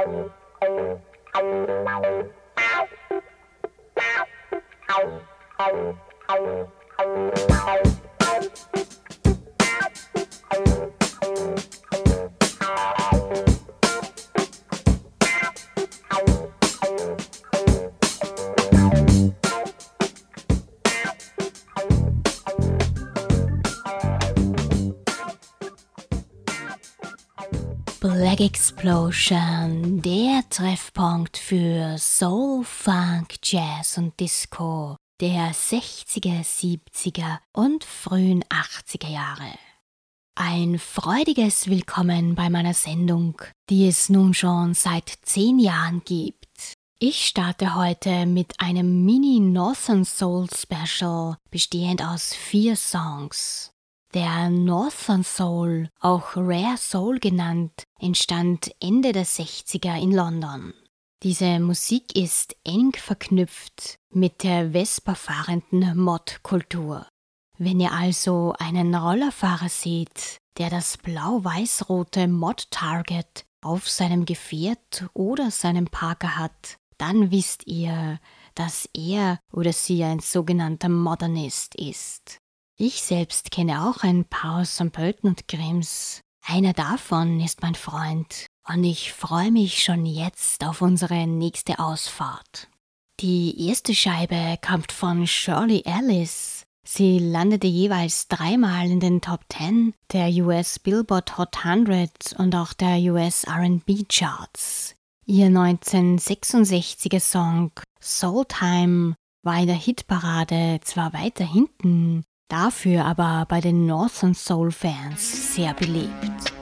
Thank you. Black Explosion, der Treffpunkt für Soul, Funk, Jazz und Disco der 60er, 70er und frühen 80er Jahre. Ein freudiges Willkommen bei meiner Sendung, die es nun schon seit zehn Jahren gibt. Ich starte heute mit einem Mini Northern Soul Special bestehend aus vier Songs. Der Northern Soul, auch Rare Soul genannt, entstand Ende der 60er in London. Diese Musik ist eng verknüpft mit der Vespa-fahrenden Mod-Kultur. Wenn ihr also einen Rollerfahrer seht, der das blau-weiß-rote Mod-Target auf seinem Gefährt oder seinem Parker hat, dann wisst ihr, dass er oder sie ein sogenannter Modernist ist. Ich selbst kenne auch ein paar St. Pölten und Grimms. Einer davon ist mein Freund und ich freue mich schon jetzt auf unsere nächste Ausfahrt. Die erste Scheibe kommt von Shirley Ellis. Sie landete jeweils dreimal in den Top 10 der US Billboard Hot 100 und auch der US RB Charts. Ihr 1966er Song Soul Time war in der Hitparade zwar weiter hinten, dafür aber bei den Northern Soul Fans sehr beliebt.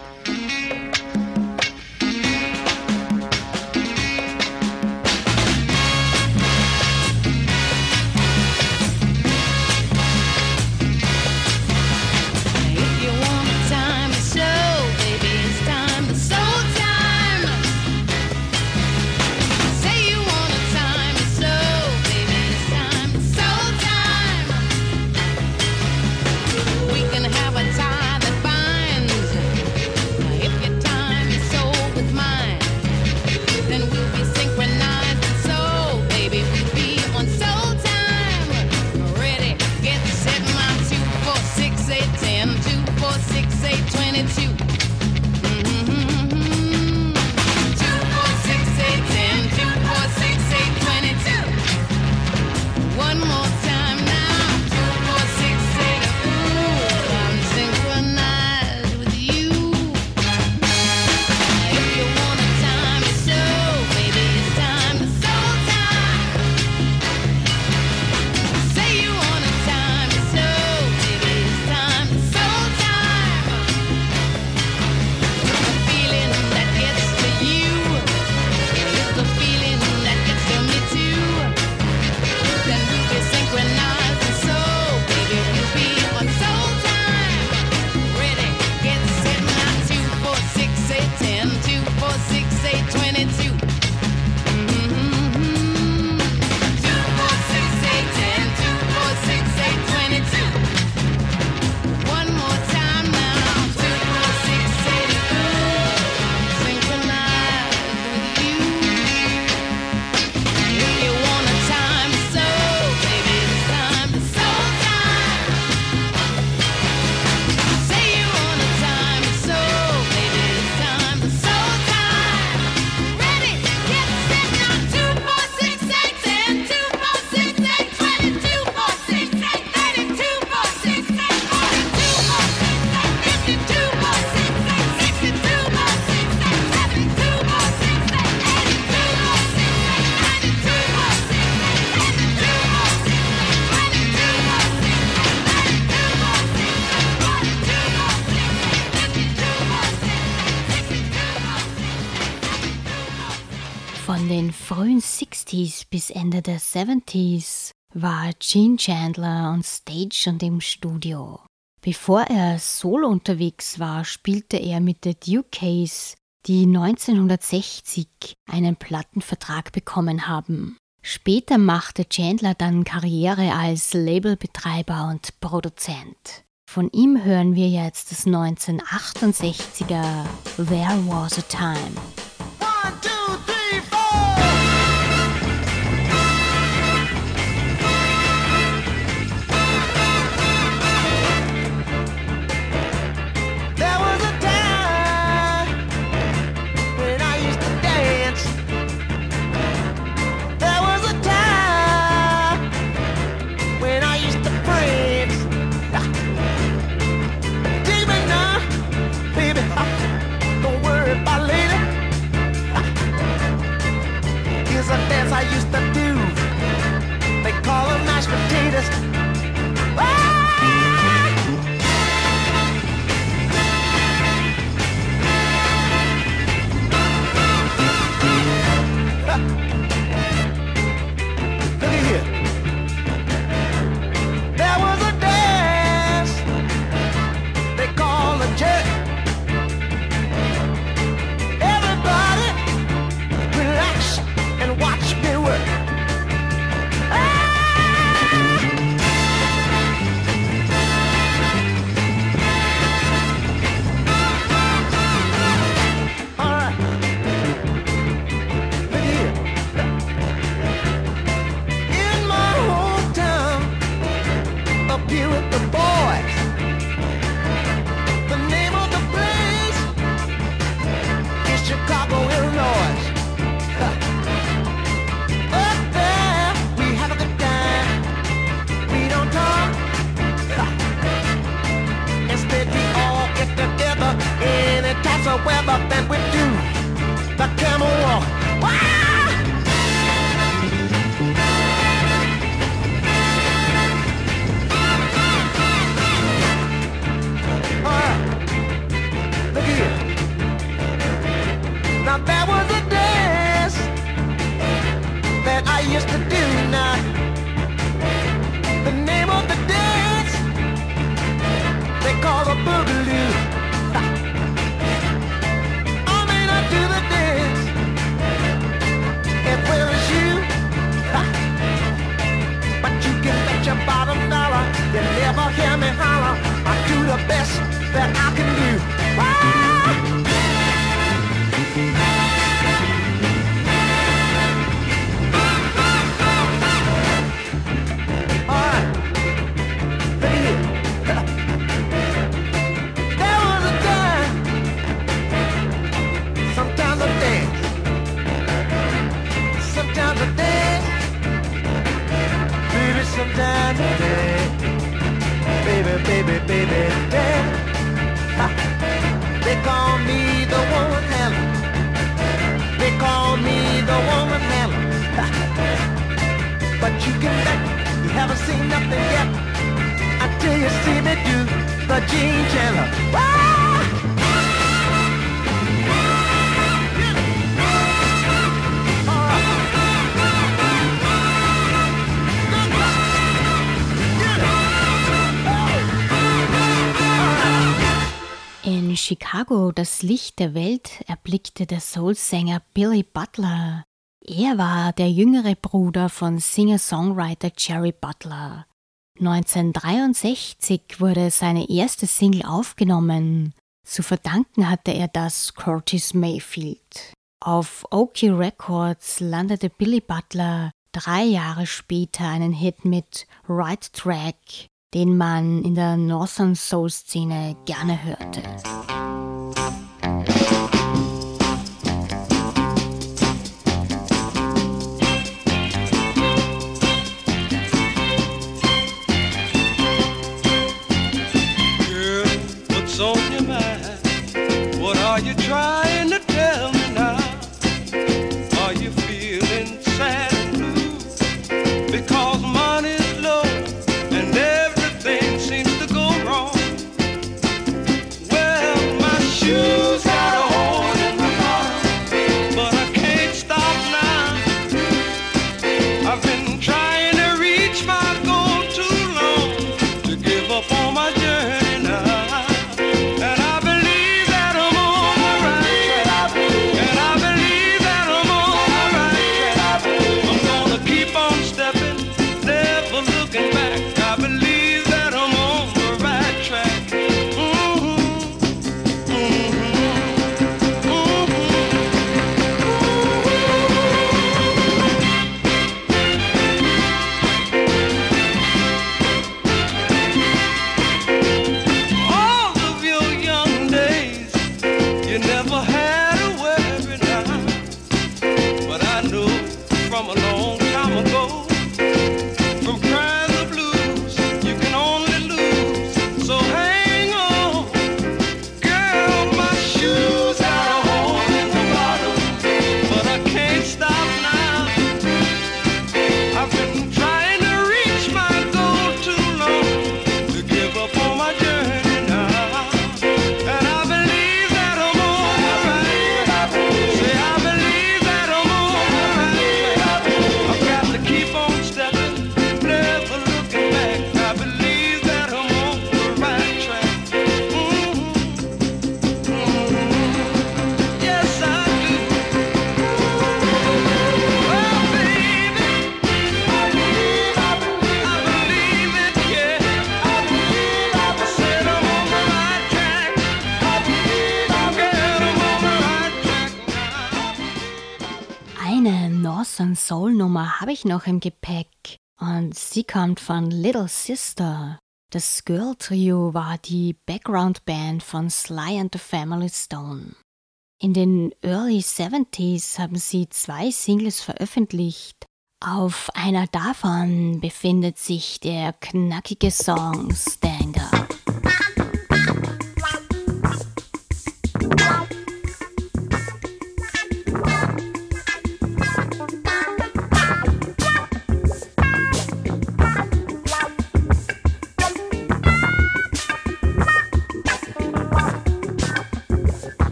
70s war Gene Chandler on Stage und im Studio. Bevor er solo unterwegs war, spielte er mit der Dukeys, die 1960 einen Plattenvertrag bekommen haben. Später machte Chandler dann Karriere als Labelbetreiber und Produzent. Von ihm hören wir jetzt das 1968er There Was a Time. a dance I used to. Chicago das Licht der Welt erblickte der Soul-Sänger Billy Butler. Er war der jüngere Bruder von Singer-Songwriter Jerry Butler. 1963 wurde seine erste Single aufgenommen. Zu verdanken hatte er das Curtis Mayfield. Auf Oki Records landete Billy Butler drei Jahre später einen Hit mit Right Track, den man in der Northern Soul Szene gerne hörte. Habe ich noch im Gepäck und sie kommt von Little Sister. Das Girl Trio war die Background-Band von Sly and the Family Stone. In den Early 70s haben sie zwei Singles veröffentlicht. Auf einer davon befindet sich der knackige Song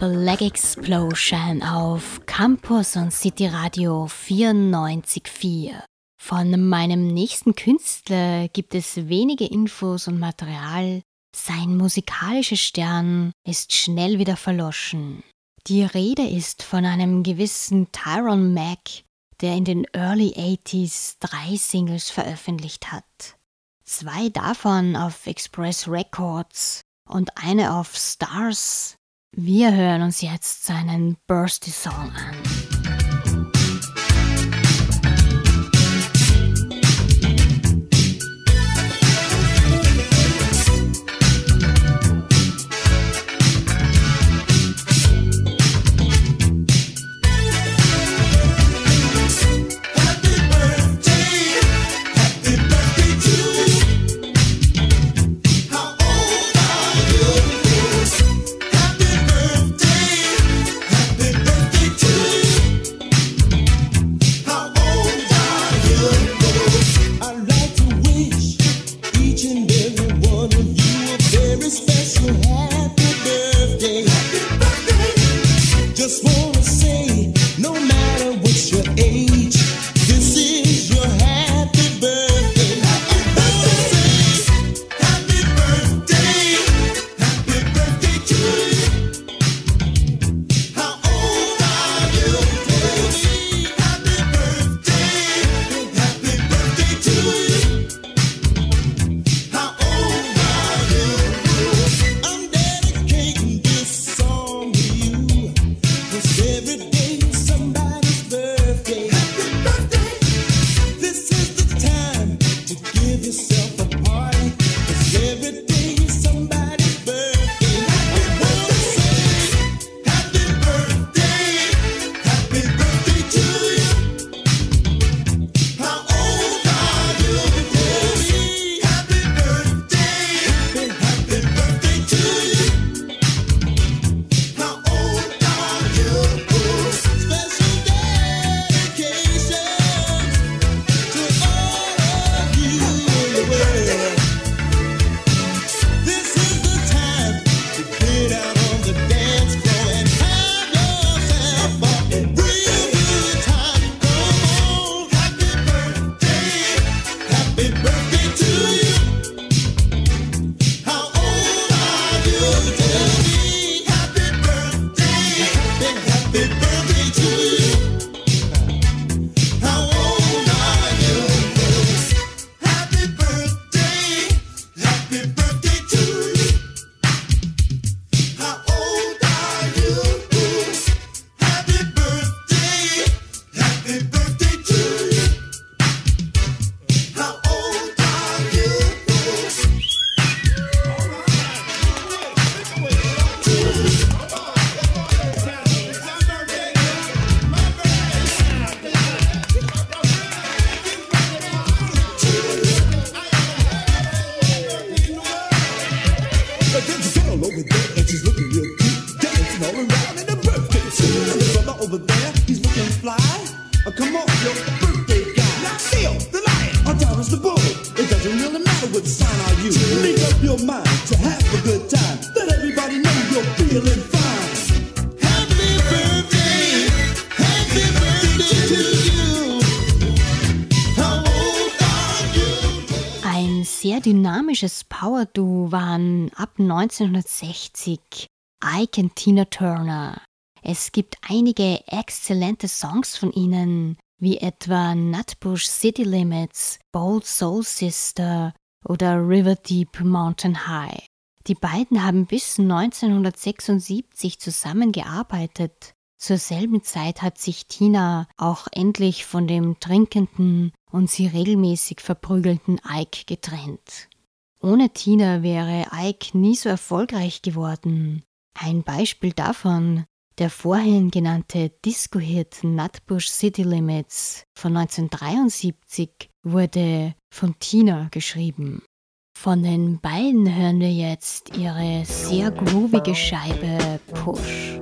Black Explosion auf Campus und City Radio 94.4. Von meinem nächsten Künstler gibt es wenige Infos und Material. Sein musikalischer Stern ist schnell wieder verloschen. Die Rede ist von einem gewissen Tyron Mack, der in den Early 80s drei Singles veröffentlicht hat. Zwei davon auf Express Records und eine auf Stars wir hören uns jetzt seinen Bursty Song an. Dynamisches Power-Duo waren ab 1960 Ike und Tina Turner. Es gibt einige exzellente Songs von ihnen, wie etwa Nutbush City Limits, Bold Soul Sister oder River Deep Mountain High. Die beiden haben bis 1976 zusammengearbeitet. Zur selben Zeit hat sich Tina auch endlich von dem trinkenden und sie regelmäßig verprügelten Ike getrennt. Ohne Tina wäre Ike nie so erfolgreich geworden. Ein Beispiel davon der vorhin genannte Disco-Hit Nutbush City Limits von 1973 wurde von Tina geschrieben. Von den beiden hören wir jetzt ihre sehr groovige Scheibe Push.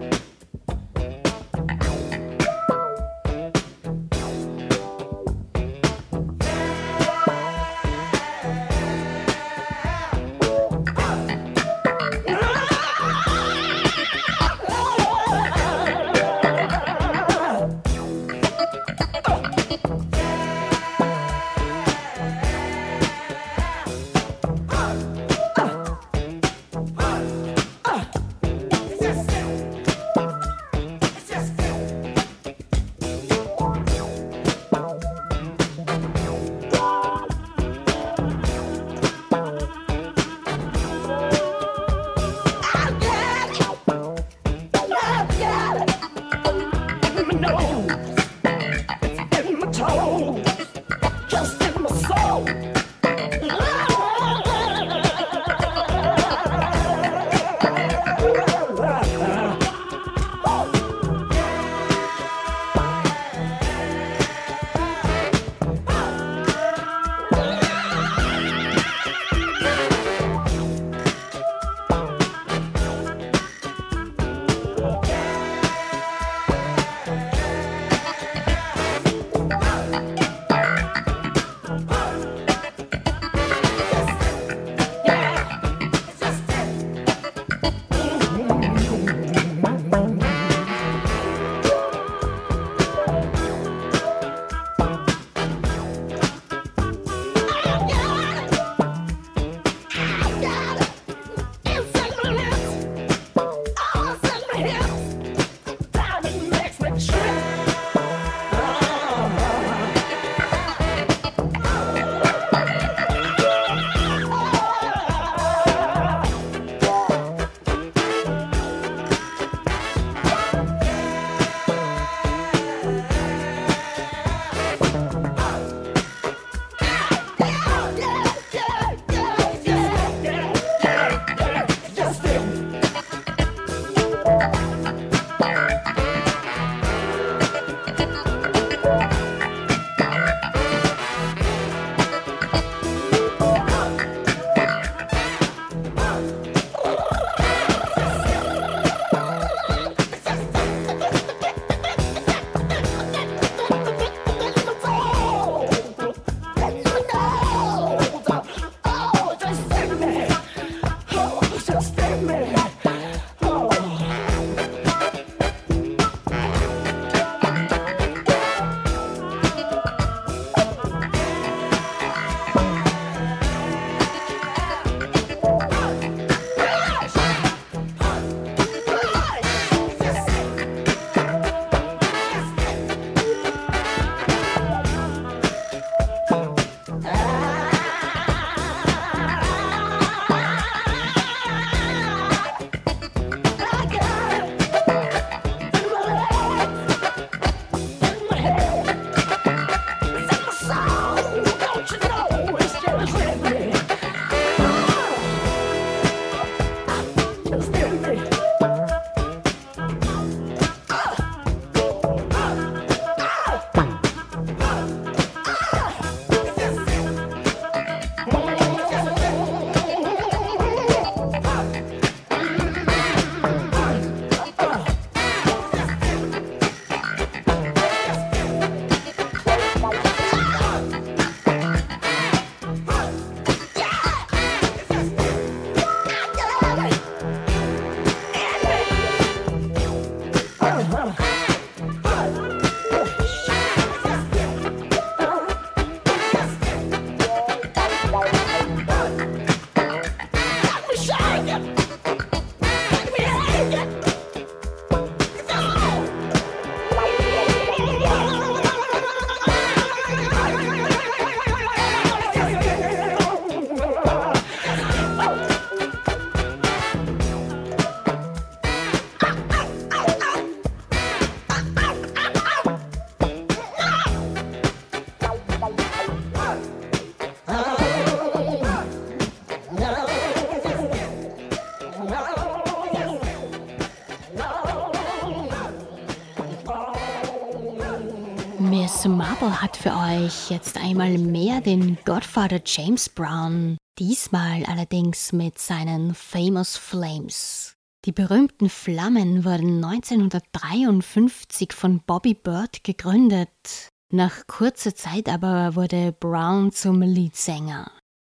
Miss Marple hat für euch jetzt einmal mehr den Godfather James Brown, diesmal allerdings mit seinen Famous Flames. Die berühmten Flammen wurden 1953 von Bobby Bird gegründet. Nach kurzer Zeit aber wurde Brown zum Leadsänger.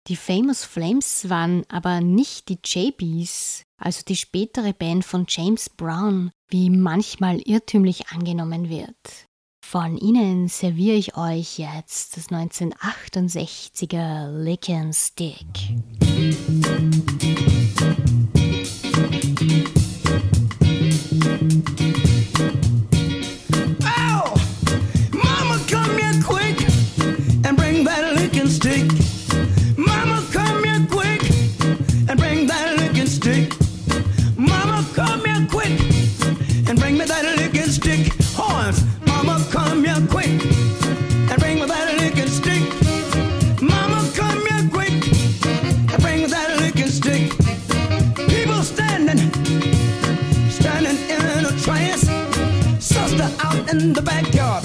Die Famous Flames waren aber nicht die JBs, also die spätere Band von James Brown, wie manchmal irrtümlich angenommen wird. Von ihnen serviere ich euch jetzt das 1968er Lick and Stick. in the backyard.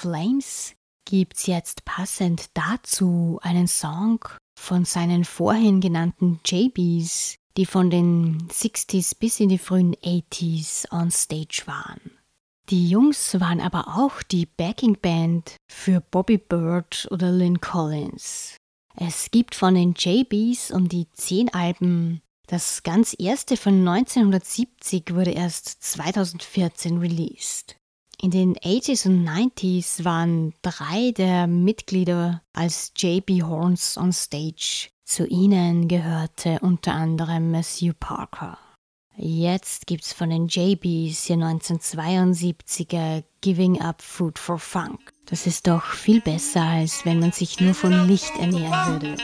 Flames gibt's jetzt passend dazu einen Song von seinen vorhin genannten JBs, die von den 60s bis in die frühen 80s on stage waren. Die Jungs waren aber auch die Backing Band für Bobby Bird oder Lynn Collins. Es gibt von den JBs um die zehn Alben. Das ganz erste von 1970 wurde erst 2014 released. In den 80s und 90s waren drei der Mitglieder als JB Horns on Stage. Zu ihnen gehörte unter anderem Matthew Parker. Jetzt gibt's von den JBs ihr 1972er Giving Up Food for Funk. Das ist doch viel besser, als wenn man sich nur von Licht ernähren würde.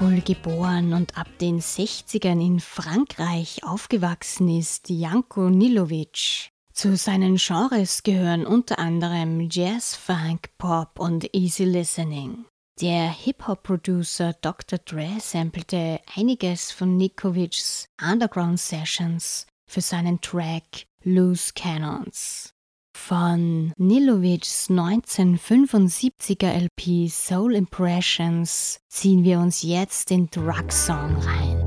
Geboren und ab den 60ern in Frankreich aufgewachsen ist Janko Nilovic. Zu seinen Genres gehören unter anderem Jazz, Funk, Pop und Easy Listening. Der Hip-Hop-Producer Dr. Dre sampelte einiges von Nikovics Underground Sessions für seinen Track Loose Cannons. Von Nilovics 1975er LP Soul Impressions ziehen wir uns jetzt den Drug Song rein.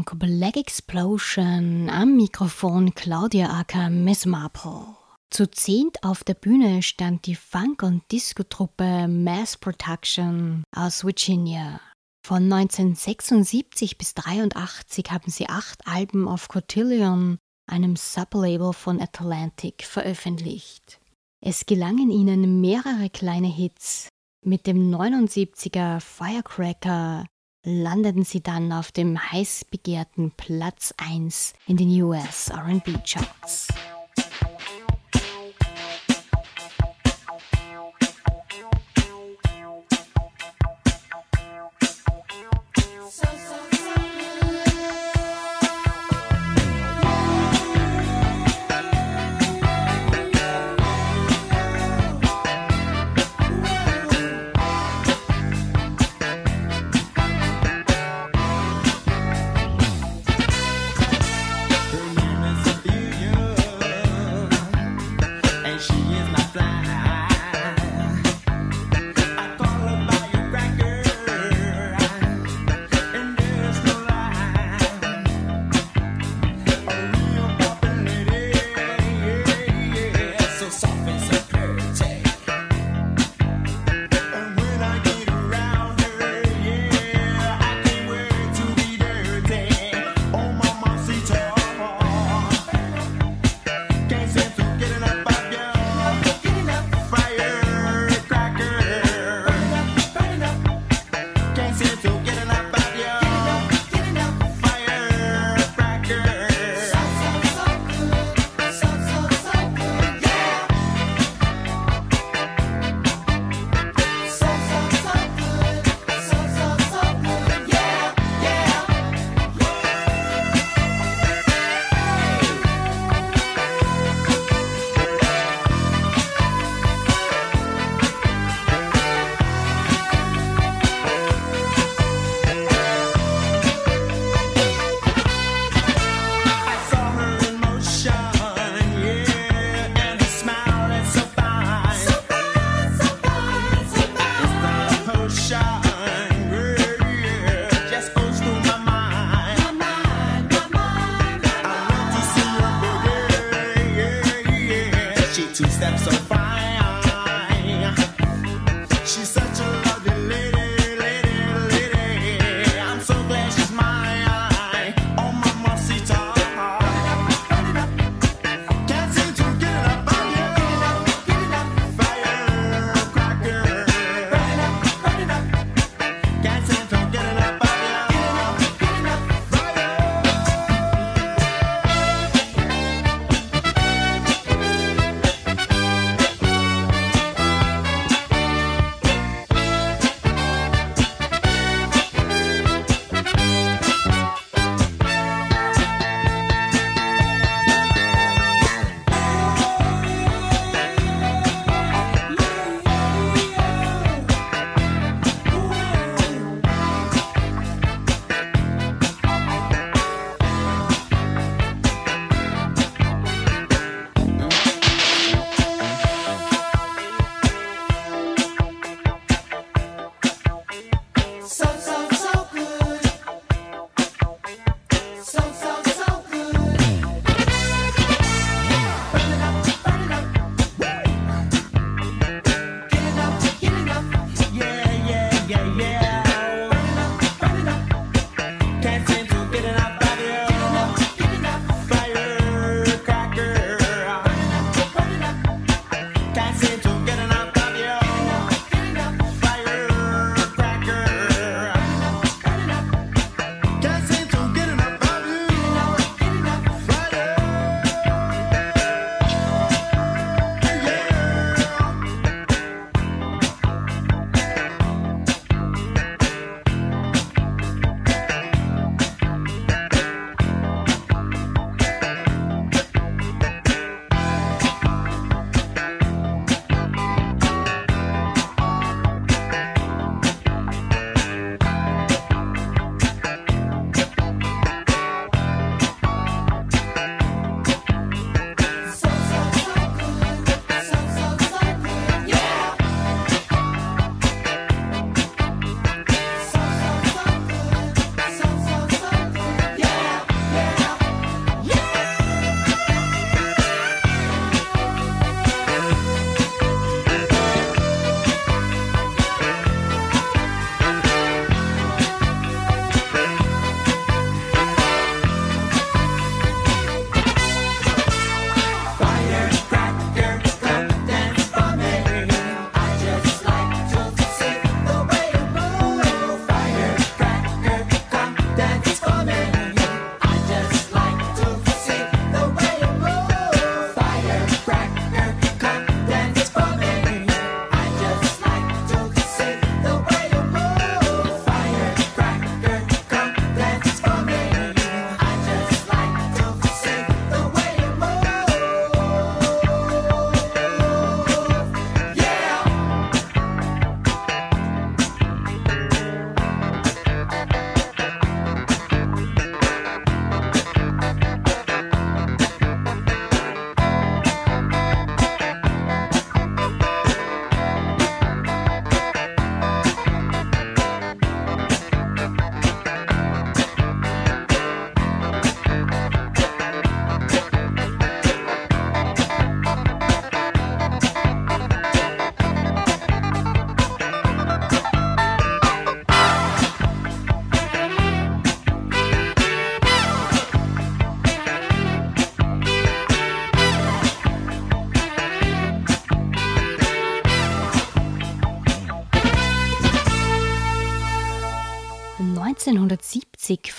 Sendung Black Explosion am Mikrofon Claudia Acker Miss Marple. Zu zehnt auf der Bühne stand die Funk- und Disco-Truppe Mass Production aus Virginia. Von 1976 bis 1983 haben sie acht Alben auf Cotillion, einem Sublabel von Atlantic, veröffentlicht. Es gelangen ihnen mehrere kleine Hits. Mit dem 79er Firecracker landeten sie dann auf dem heiß begehrten Platz 1 in den US RB Charts. So, so.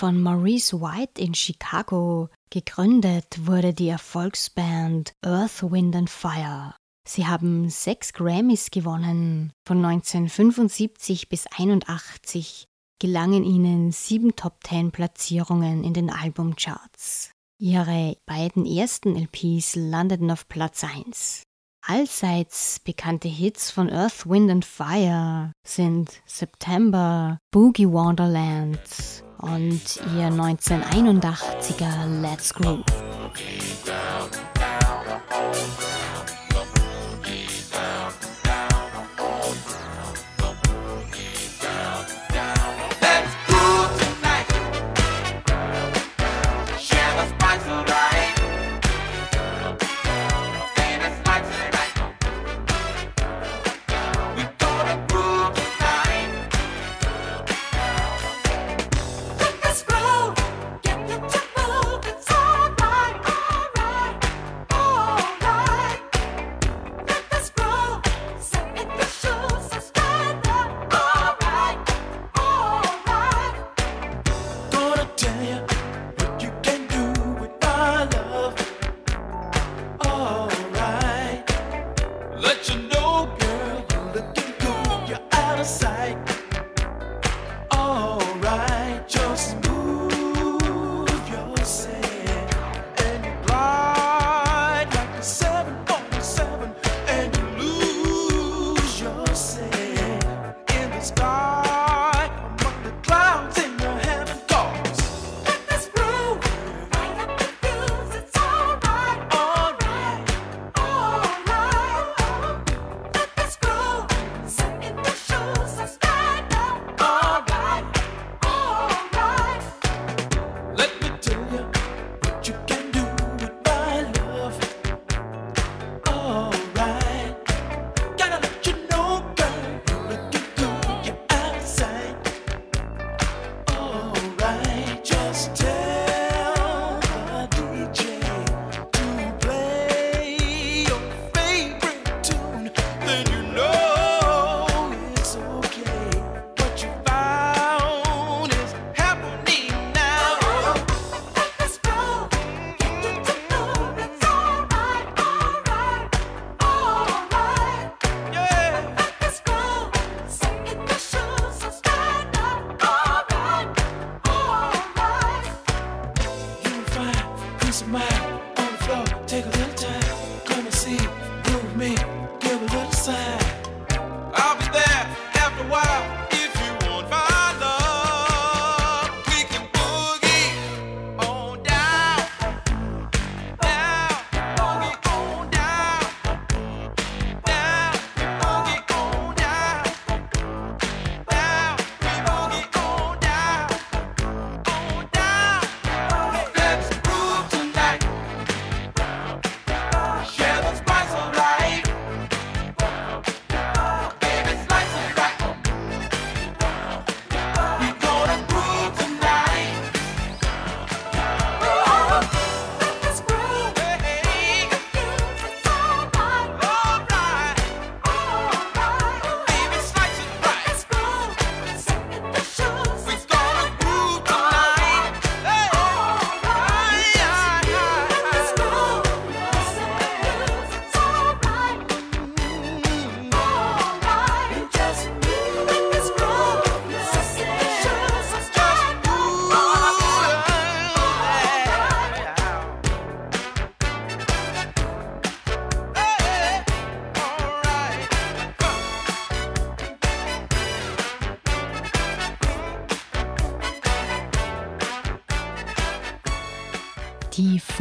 Von Maurice White in Chicago gegründet wurde die Erfolgsband Earth, Wind and Fire. Sie haben sechs Grammys gewonnen. Von 1975 bis 1981 gelangen ihnen sieben Top Ten Platzierungen in den Albumcharts. Ihre beiden ersten LPs landeten auf Platz 1. Allseits bekannte Hits von Earth, Wind and Fire sind September, Boogie Wonderland und ihr 1981er Let's Groove.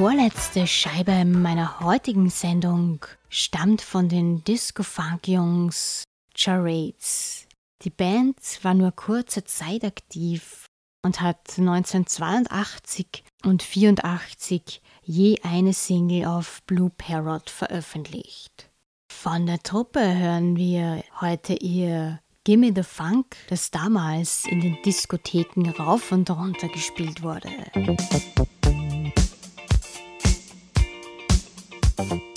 Vorletzte Scheibe meiner heutigen Sendung stammt von den Disco-Funk-Jungs Charades. Die Band war nur kurze Zeit aktiv und hat 1982 und 1984 je eine Single auf Blue Parrot veröffentlicht. Von der Truppe hören wir heute ihr Gimme the Funk, das damals in den Diskotheken rauf und runter gespielt wurde. Bye.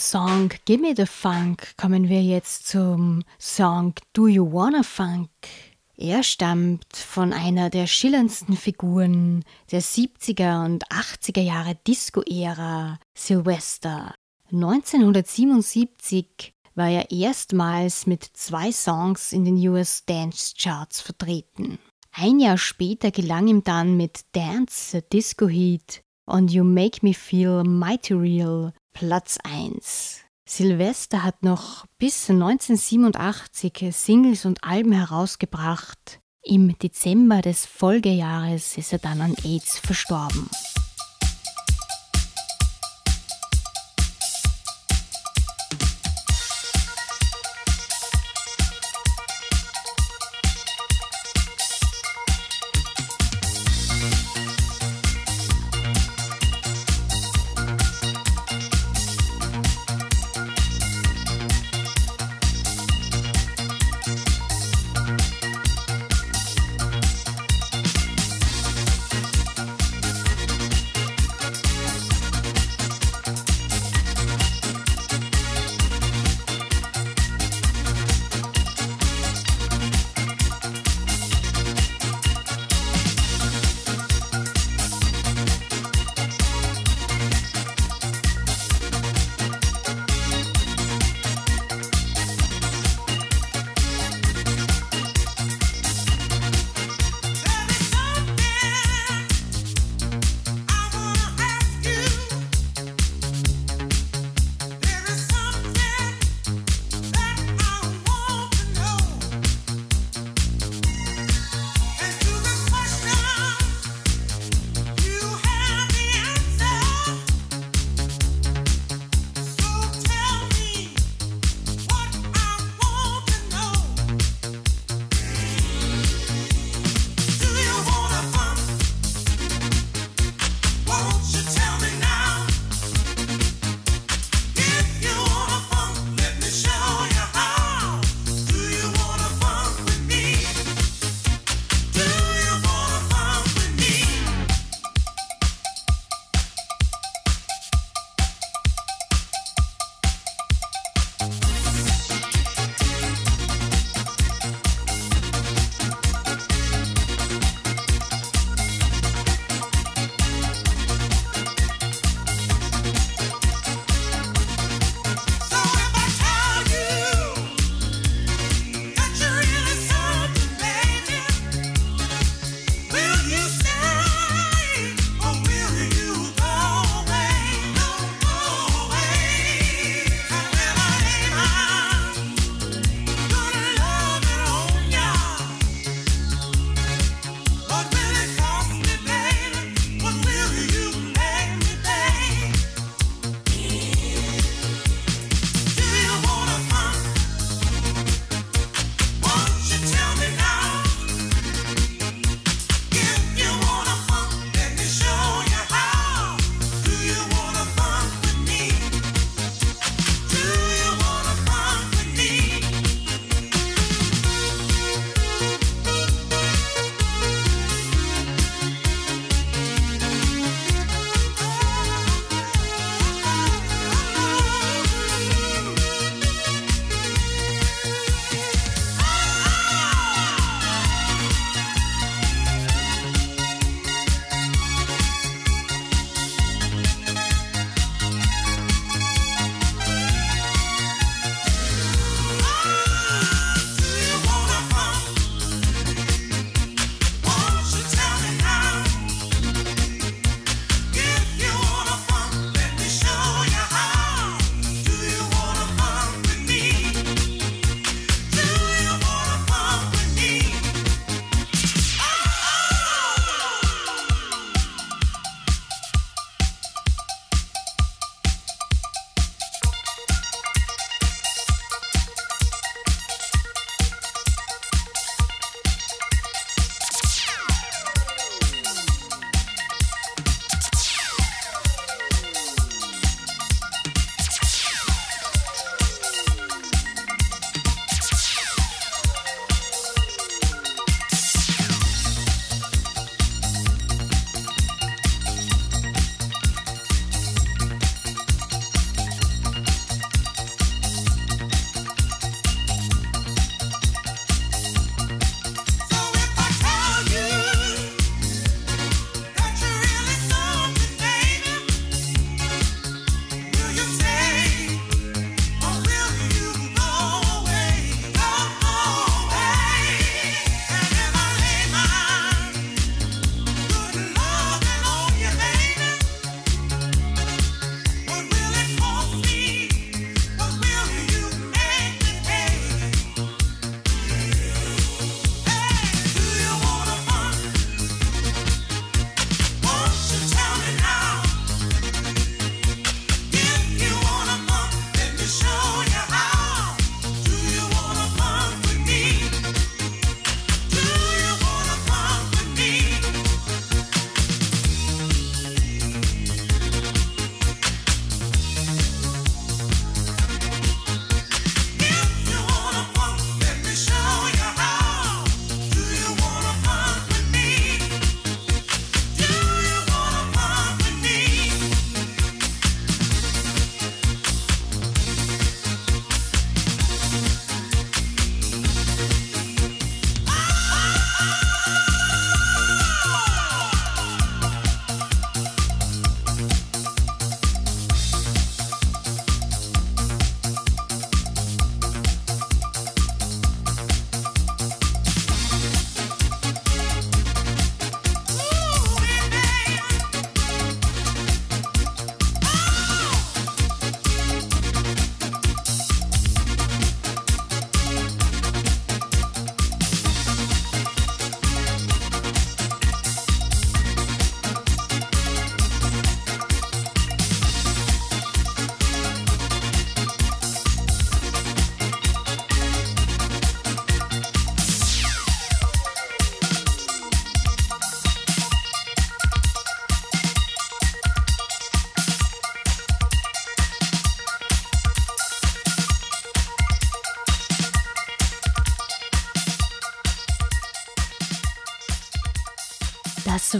Song Gimme the Funk kommen wir jetzt zum Song Do You Wanna Funk? Er stammt von einer der schillerndsten Figuren der 70er und 80er Jahre Disco-Ära, Sylvester. 1977 war er erstmals mit zwei Songs in den US Dance Charts vertreten. Ein Jahr später gelang ihm dann mit Dance the Disco Heat und You Make Me Feel Mighty Real Platz 1. Silvester hat noch bis 1987 Singles und Alben herausgebracht. Im Dezember des Folgejahres ist er dann an AIDS verstorben.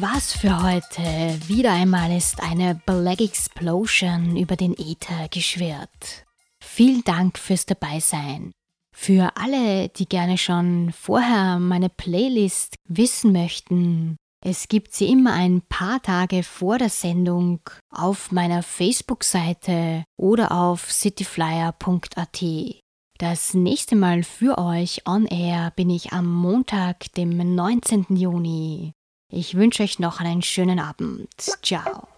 Das war's für heute. Wieder einmal ist eine Black Explosion über den Äther geschwirrt. Vielen Dank fürs Dabeisein. Für alle, die gerne schon vorher meine Playlist wissen möchten, es gibt sie immer ein paar Tage vor der Sendung auf meiner Facebook-Seite oder auf cityflyer.at. Das nächste Mal für euch on air bin ich am Montag, dem 19. Juni. Ich wünsche euch noch einen schönen Abend. Ciao.